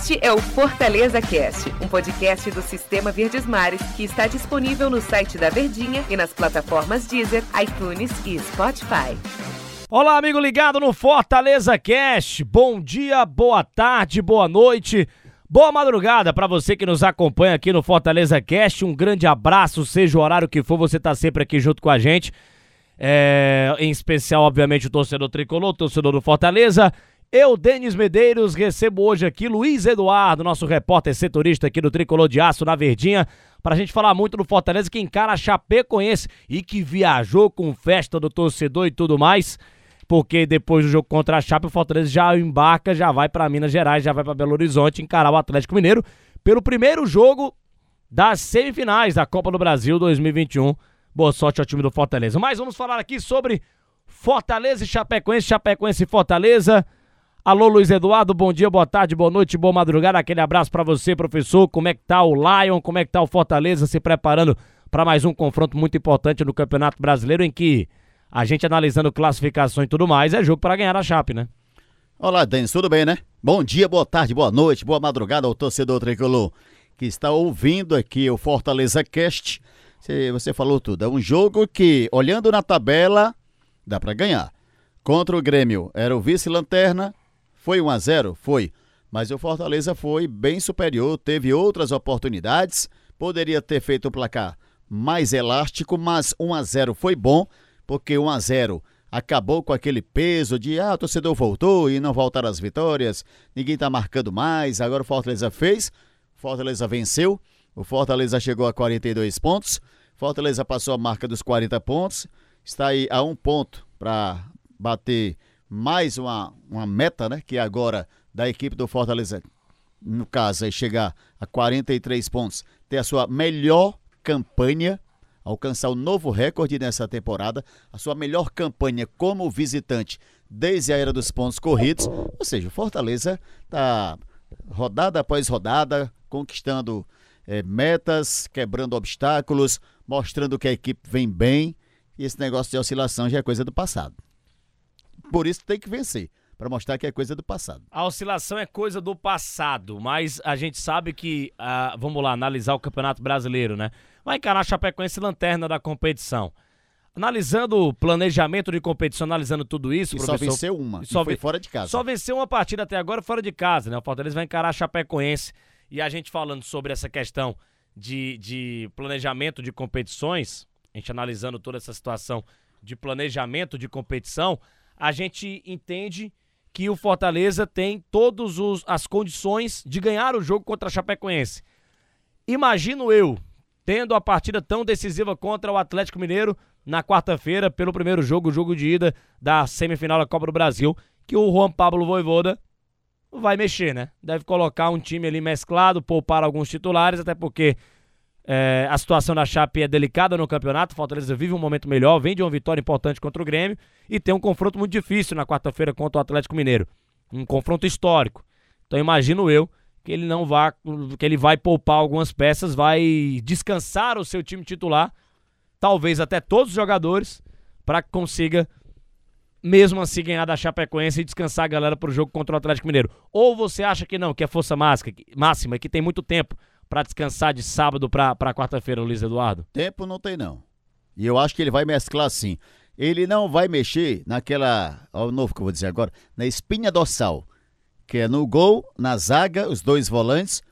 Este é o Fortaleza Cast, um podcast do Sistema Verdes Mares que está disponível no site da Verdinha e nas plataformas Deezer, iTunes e Spotify. Olá, amigo ligado no Fortaleza Cast. Bom dia, boa tarde, boa noite. Boa madrugada para você que nos acompanha aqui no Fortaleza Cast. Um grande abraço, seja o horário que for, você tá sempre aqui junto com a gente. É, em especial, obviamente, o torcedor tricolor, o torcedor do Fortaleza. Eu, Denis Medeiros, recebo hoje aqui Luiz Eduardo, nosso repórter setorista aqui do Tricolor de Aço na Verdinha, pra gente falar muito do Fortaleza que encara a Chapecoense e que viajou com festa do torcedor e tudo mais, porque depois do jogo contra a Chape, o Fortaleza já embarca, já vai para Minas Gerais, já vai para Belo Horizonte encarar o Atlético Mineiro pelo primeiro jogo das semifinais da Copa do Brasil 2021. Boa sorte ao time do Fortaleza. Mas vamos falar aqui sobre Fortaleza e Chapecoense, Chapecoense e Fortaleza. Alô, Luiz Eduardo, bom dia, boa tarde, boa noite, boa madrugada. Aquele abraço para você, professor. Como é que tá o Lion? Como é que tá o Fortaleza se preparando para mais um confronto muito importante no Campeonato Brasileiro em que a gente analisando classificações e tudo mais, é jogo para ganhar a Chape, né? Olá, Denis, tudo bem, né? Bom dia, boa tarde, boa noite, boa madrugada ao torcedor tricolor que está ouvindo aqui o Fortaleza Cast. Você, você falou tudo. É um jogo que, olhando na tabela, dá para ganhar. Contra o Grêmio, era o vice-lanterna, foi 1 a 0 Foi. Mas o Fortaleza foi bem superior, teve outras oportunidades, poderia ter feito o placar mais elástico, mas 1 a 0 foi bom, porque 1 a 0 acabou com aquele peso de ah, o torcedor voltou e não voltaram as vitórias, ninguém tá marcando mais, agora o Fortaleza fez, Fortaleza venceu, o Fortaleza chegou a 42 pontos, Fortaleza passou a marca dos 40 pontos, está aí a um ponto para bater mais uma, uma meta, né? Que é agora da equipe do Fortaleza, no caso, é chegar a 43 pontos, ter a sua melhor campanha, alcançar o novo recorde nessa temporada, a sua melhor campanha como visitante desde a era dos pontos corridos. Ou seja, o Fortaleza está rodada após rodada, conquistando é, metas, quebrando obstáculos, mostrando que a equipe vem bem. E esse negócio de oscilação já é coisa do passado. Por isso tem que vencer, para mostrar que é coisa do passado. A oscilação é coisa do passado, mas a gente sabe que, ah, vamos lá, analisar o Campeonato Brasileiro, né? Vai encarar a Chapecoense lanterna da competição. Analisando o planejamento de competição, analisando tudo isso, e professor... só venceu uma, só foi fora de casa. Só venceu uma partida até agora fora de casa, né? O Fortaleza vai encarar a Chapecoense. E a gente falando sobre essa questão de, de planejamento de competições, a gente analisando toda essa situação de planejamento de competição, a gente entende que o Fortaleza tem todas as condições de ganhar o jogo contra a Chapecoense. Imagino eu, tendo a partida tão decisiva contra o Atlético Mineiro na quarta-feira, pelo primeiro jogo, o jogo de ida da semifinal da Copa do Brasil, que o Juan Pablo Voivoda vai mexer, né? Deve colocar um time ali mesclado, poupar alguns titulares, até porque é, a situação da Chape é delicada no campeonato. O Fortaleza vive um momento melhor, vem de uma vitória importante contra o Grêmio e tem um confronto muito difícil na quarta-feira contra o Atlético Mineiro. Um confronto histórico. Então imagino eu que ele não vá, que ele vai poupar algumas peças, vai descansar o seu time titular, talvez até todos os jogadores, para que consiga mesmo assim ganhar da Chapecoense e descansar a galera para o jogo contra o Atlético Mineiro. Ou você acha que não, que é força máxima, que tem muito tempo para descansar de sábado para quarta-feira, Luiz Eduardo? Tempo não tem, não. E eu acho que ele vai mesclar assim. Ele não vai mexer naquela. Olha o novo que eu vou dizer agora. Na espinha dorsal. Que é no gol, na zaga, os dois volantes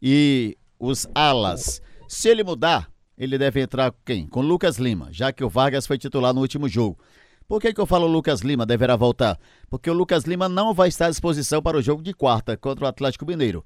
e os alas. Se ele mudar, ele deve entrar com quem? Com Lucas Lima, já que o Vargas foi titular no último jogo. Por que, que eu falo Lucas Lima deverá voltar? Porque o Lucas Lima não vai estar à disposição para o jogo de quarta contra o Atlético Mineiro.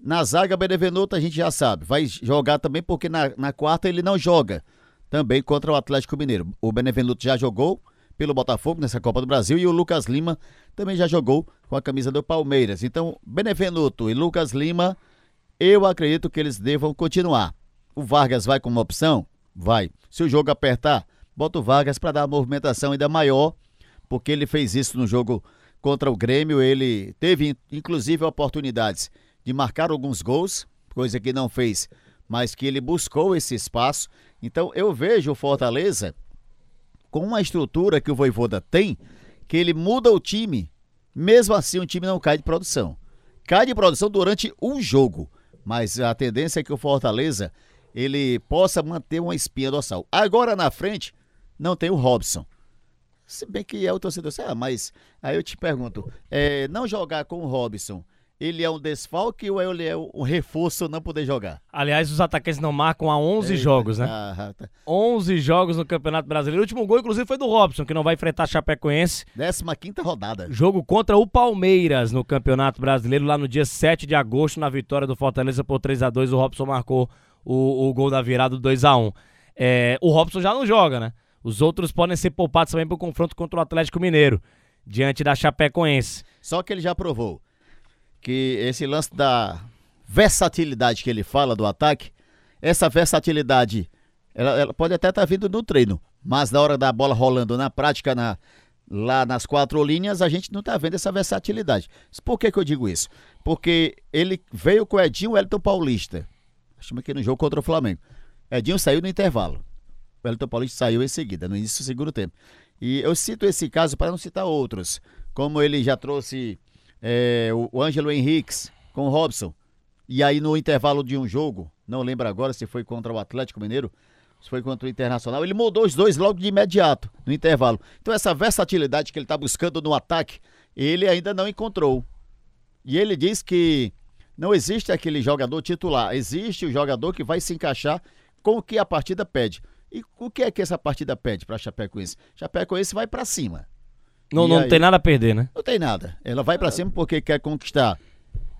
Na zaga, Benevenuto a gente já sabe, vai jogar também porque na, na quarta ele não joga também contra o Atlético Mineiro. O Benevenuto já jogou pelo Botafogo nessa Copa do Brasil e o Lucas Lima também já jogou com a camisa do Palmeiras. Então, Benevenuto e Lucas Lima, eu acredito que eles devam continuar. O Vargas vai como opção? Vai. Se o jogo apertar, bota o Vargas para dar uma movimentação ainda maior, porque ele fez isso no jogo contra o Grêmio. Ele teve, inclusive, oportunidades de marcar alguns gols, coisa que não fez, mas que ele buscou esse espaço. Então eu vejo o Fortaleza com uma estrutura que o Voivoda tem, que ele muda o time, mesmo assim o time não cai de produção. cai de produção durante um jogo. Mas a tendência é que o Fortaleza ele possa manter uma espinha dorsal. Agora na frente, não tem o Robson. Se bem que é o torcedor, ah, mas aí eu te pergunto, é, não jogar com o Robson, ele é um desfalque ou ele é um reforço não poder jogar? Aliás, os atacantes não marcam há 11 Eita, jogos, né? Ah, tá. 11 jogos no Campeonato Brasileiro. O último gol, inclusive, foi do Robson, que não vai enfrentar Chapecoense. 15 rodada. Jogo contra o Palmeiras no Campeonato Brasileiro, lá no dia 7 de agosto, na vitória do Fortaleza por 3 a 2 O Robson marcou o, o gol da virada do 2 a 1 é, O Robson já não joga, né? Os outros podem ser poupados também para o confronto contra o Atlético Mineiro, diante da Chapecoense. Só que ele já provou que esse lance da versatilidade que ele fala do ataque, essa versatilidade, ela, ela pode até estar tá vindo no treino, mas na hora da bola rolando na prática, na, lá nas quatro linhas, a gente não está vendo essa versatilidade. Por que, que eu digo isso? Porque ele veio com o Edinho Elton Paulista. Chama aqui no jogo contra o Flamengo. Edinho saiu no intervalo. O Elton Paulista saiu em seguida, no início do segundo tempo. E eu cito esse caso para não citar outros. Como ele já trouxe é, o, o Ângelo Henriques com o Robson. E aí no intervalo de um jogo, não lembro agora se foi contra o Atlético Mineiro, se foi contra o Internacional, ele mudou os dois logo de imediato, no intervalo. Então essa versatilidade que ele está buscando no ataque, ele ainda não encontrou. E ele diz que não existe aquele jogador titular, existe o jogador que vai se encaixar com o que a partida pede. E o que é que essa partida pede para Chapecoense? Chapecoense vai para cima. Não, não aí, tem nada a perder, né? Não tem nada. Ela vai para cima porque quer conquistar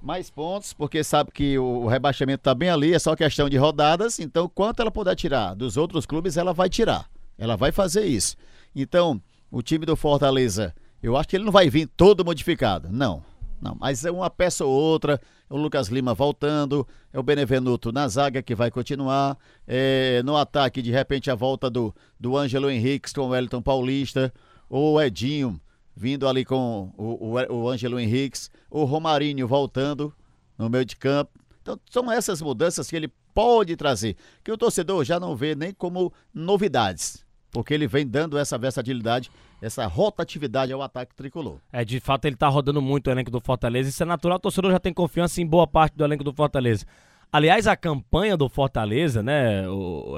mais pontos, porque sabe que o, rebaixamento tá bem ali, é só questão de rodadas. Então, quanto ela puder tirar dos outros clubes, ela vai tirar. Ela vai fazer isso. Então, o time do Fortaleza, eu acho que ele não vai vir todo modificado. Não. Não, mas é uma peça ou outra. É o Lucas Lima voltando, é o Benevenuto na zaga que vai continuar. É, no ataque, de repente, a volta do, do Ângelo Henriques com o Wellington Paulista o Edinho vindo ali com o, o, o Ângelo Henriques, o Romarinho voltando no meio de campo. Então, são essas mudanças que ele pode trazer, que o torcedor já não vê nem como novidades, porque ele vem dando essa versatilidade, essa rotatividade ao ataque tricolor. É, de fato, ele tá rodando muito o elenco do Fortaleza, isso é natural, o torcedor já tem confiança em boa parte do elenco do Fortaleza. Aliás, a campanha do Fortaleza, né,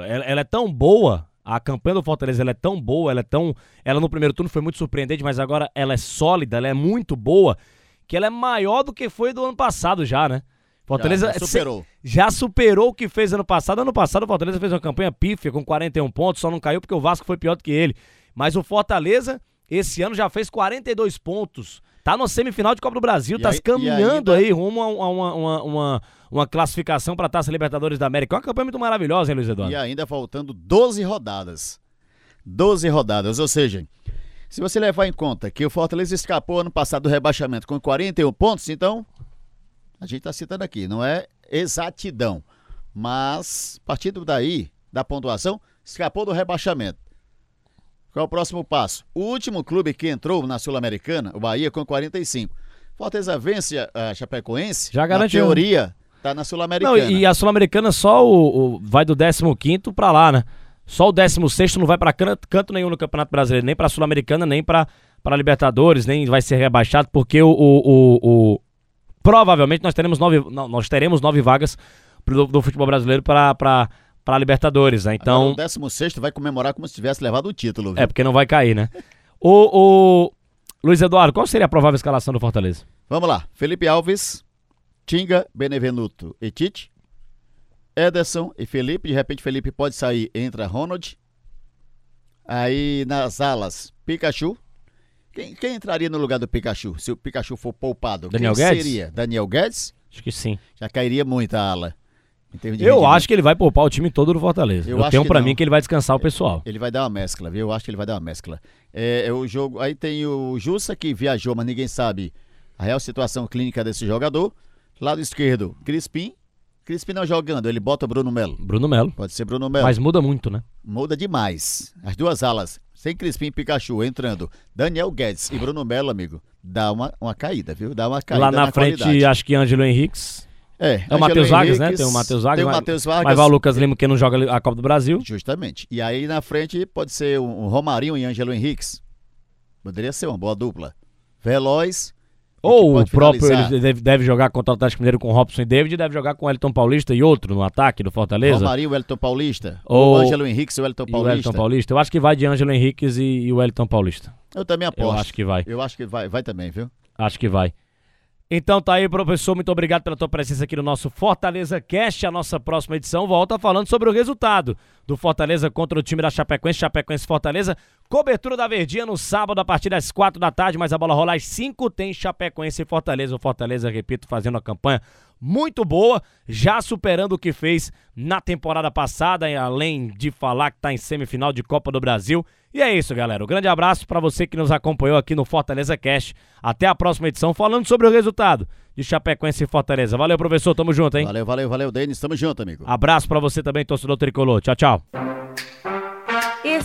ela é tão boa a campanha do Fortaleza é tão boa, ela é tão. Ela no primeiro turno foi muito surpreendente, mas agora ela é sólida, ela é muito boa, que ela é maior do que foi do ano passado já, né? Fortaleza já, já superou. Já superou o que fez ano passado. Ano passado o Fortaleza fez uma campanha pífia com 41 pontos, só não caiu porque o Vasco foi pior do que ele. Mas o Fortaleza esse ano já fez 42 pontos. Tá no semifinal de Copa do Brasil, e tá aí, caminhando aí, aí rumo a, uma, uma, uma, uma classificação para a Taça Libertadores da América. É uma campanha muito maravilhosa, hein, Luiz Eduardo? E ainda faltando 12 rodadas. 12 rodadas, ou seja, se você levar em conta que o Fortaleza escapou ano passado do rebaixamento com 41 pontos, então a gente está citando aqui, não é exatidão, mas partindo daí, da pontuação, escapou do rebaixamento. Qual é o próximo passo? O último clube que entrou na Sul-Americana, o Bahia, com 45. Fortaleza vence a Chapecoense. Já garantiu. Na teoria, tá na Sul-Americana. E a Sul-Americana só o, o, vai do 15 para lá, né? Só o 16 não vai para canto, canto, nenhum no Campeonato Brasileiro, nem para Sul-Americana, nem para Libertadores, nem vai ser rebaixado, porque o, o, o, provavelmente nós teremos nove, não, nós teremos nove vagas do, do futebol brasileiro para para Libertadores, né? Então. Agora, o 16 vai comemorar como se tivesse levado o título. Viu? É, porque não vai cair, né? o, o Luiz Eduardo, qual seria a provável escalação do Fortaleza? Vamos lá. Felipe Alves, Tinga, Benevenuto e Tite. Ederson e Felipe. De repente, Felipe pode sair, entra Ronald. Aí nas alas, Pikachu. Quem, quem, entraria no lugar do Pikachu? Se o Pikachu for poupado, Daniel quem Guedes? seria? Daniel Guedes? Acho que sim. Já cairia muito a ala. Eu acho que ele vai poupar o time todo do Fortaleza. Eu, eu tenho para mim que ele vai descansar o pessoal. Ele vai dar uma mescla, viu? Eu acho que ele vai dar uma mescla. É, é o jogo. Aí tem o Jussa que viajou, mas ninguém sabe a real situação clínica desse jogador. Lado esquerdo, Crispim. Crispim não jogando, ele bota Bruno Melo. Bruno Melo. Pode ser Bruno Melo. Mas muda muito, né? Muda demais. As duas alas, sem Crispim e Pikachu entrando, Daniel Guedes e Bruno Melo, amigo, dá uma, uma caída, viu? Dá uma caída. Lá na, na frente, qualidade. acho que Ângelo Henriques. É, é o Matheus Vargas, né? Tem o Matheus Vargas. Tem o Matheus Vargas. Mas vai o Lucas Lima que não joga a Copa do Brasil. Justamente. E aí na frente pode ser um Romarinho e Ângelo Henriques. Poderia ser uma boa dupla. Veloz, Ou o próprio ele deve, deve, jogar contra o Atlético Mineiro com Robson e David, deve jogar com o Elton Paulista e outro no ataque do Fortaleza. Romarinho, o Elton Paulista. Ou o Ângelo Henrique e o Elton Paulista. o Elton Paulista. Eu acho que vai de Ângelo Henrique e, e o Elton Paulista. Eu também aposto. Eu acho que vai. Eu acho que vai, vai também, viu? Acho que vai. Então tá aí, professor. Muito obrigado pela tua presença aqui no nosso Fortaleza Cast. A nossa próxima edição volta falando sobre o resultado do Fortaleza contra o time da Chapecoense, Chapecoense Fortaleza. Cobertura da Verdinha no sábado a partir das quatro da tarde, mas a bola rola às cinco tem Chapecoense e Fortaleza. O Fortaleza, repito, fazendo a campanha muito boa, já superando o que fez na temporada passada, além de falar que está em semifinal de Copa do Brasil. E é isso, galera. Um grande abraço para você que nos acompanhou aqui no Fortaleza Cash. Até a próxima edição, falando sobre o resultado de Chapecoense e Fortaleza. Valeu, professor. Tamo junto, hein? Valeu, valeu, valeu, Denis. Tamo junto, amigo. Abraço para você também, torcedor tricolor. Tchau, tchau.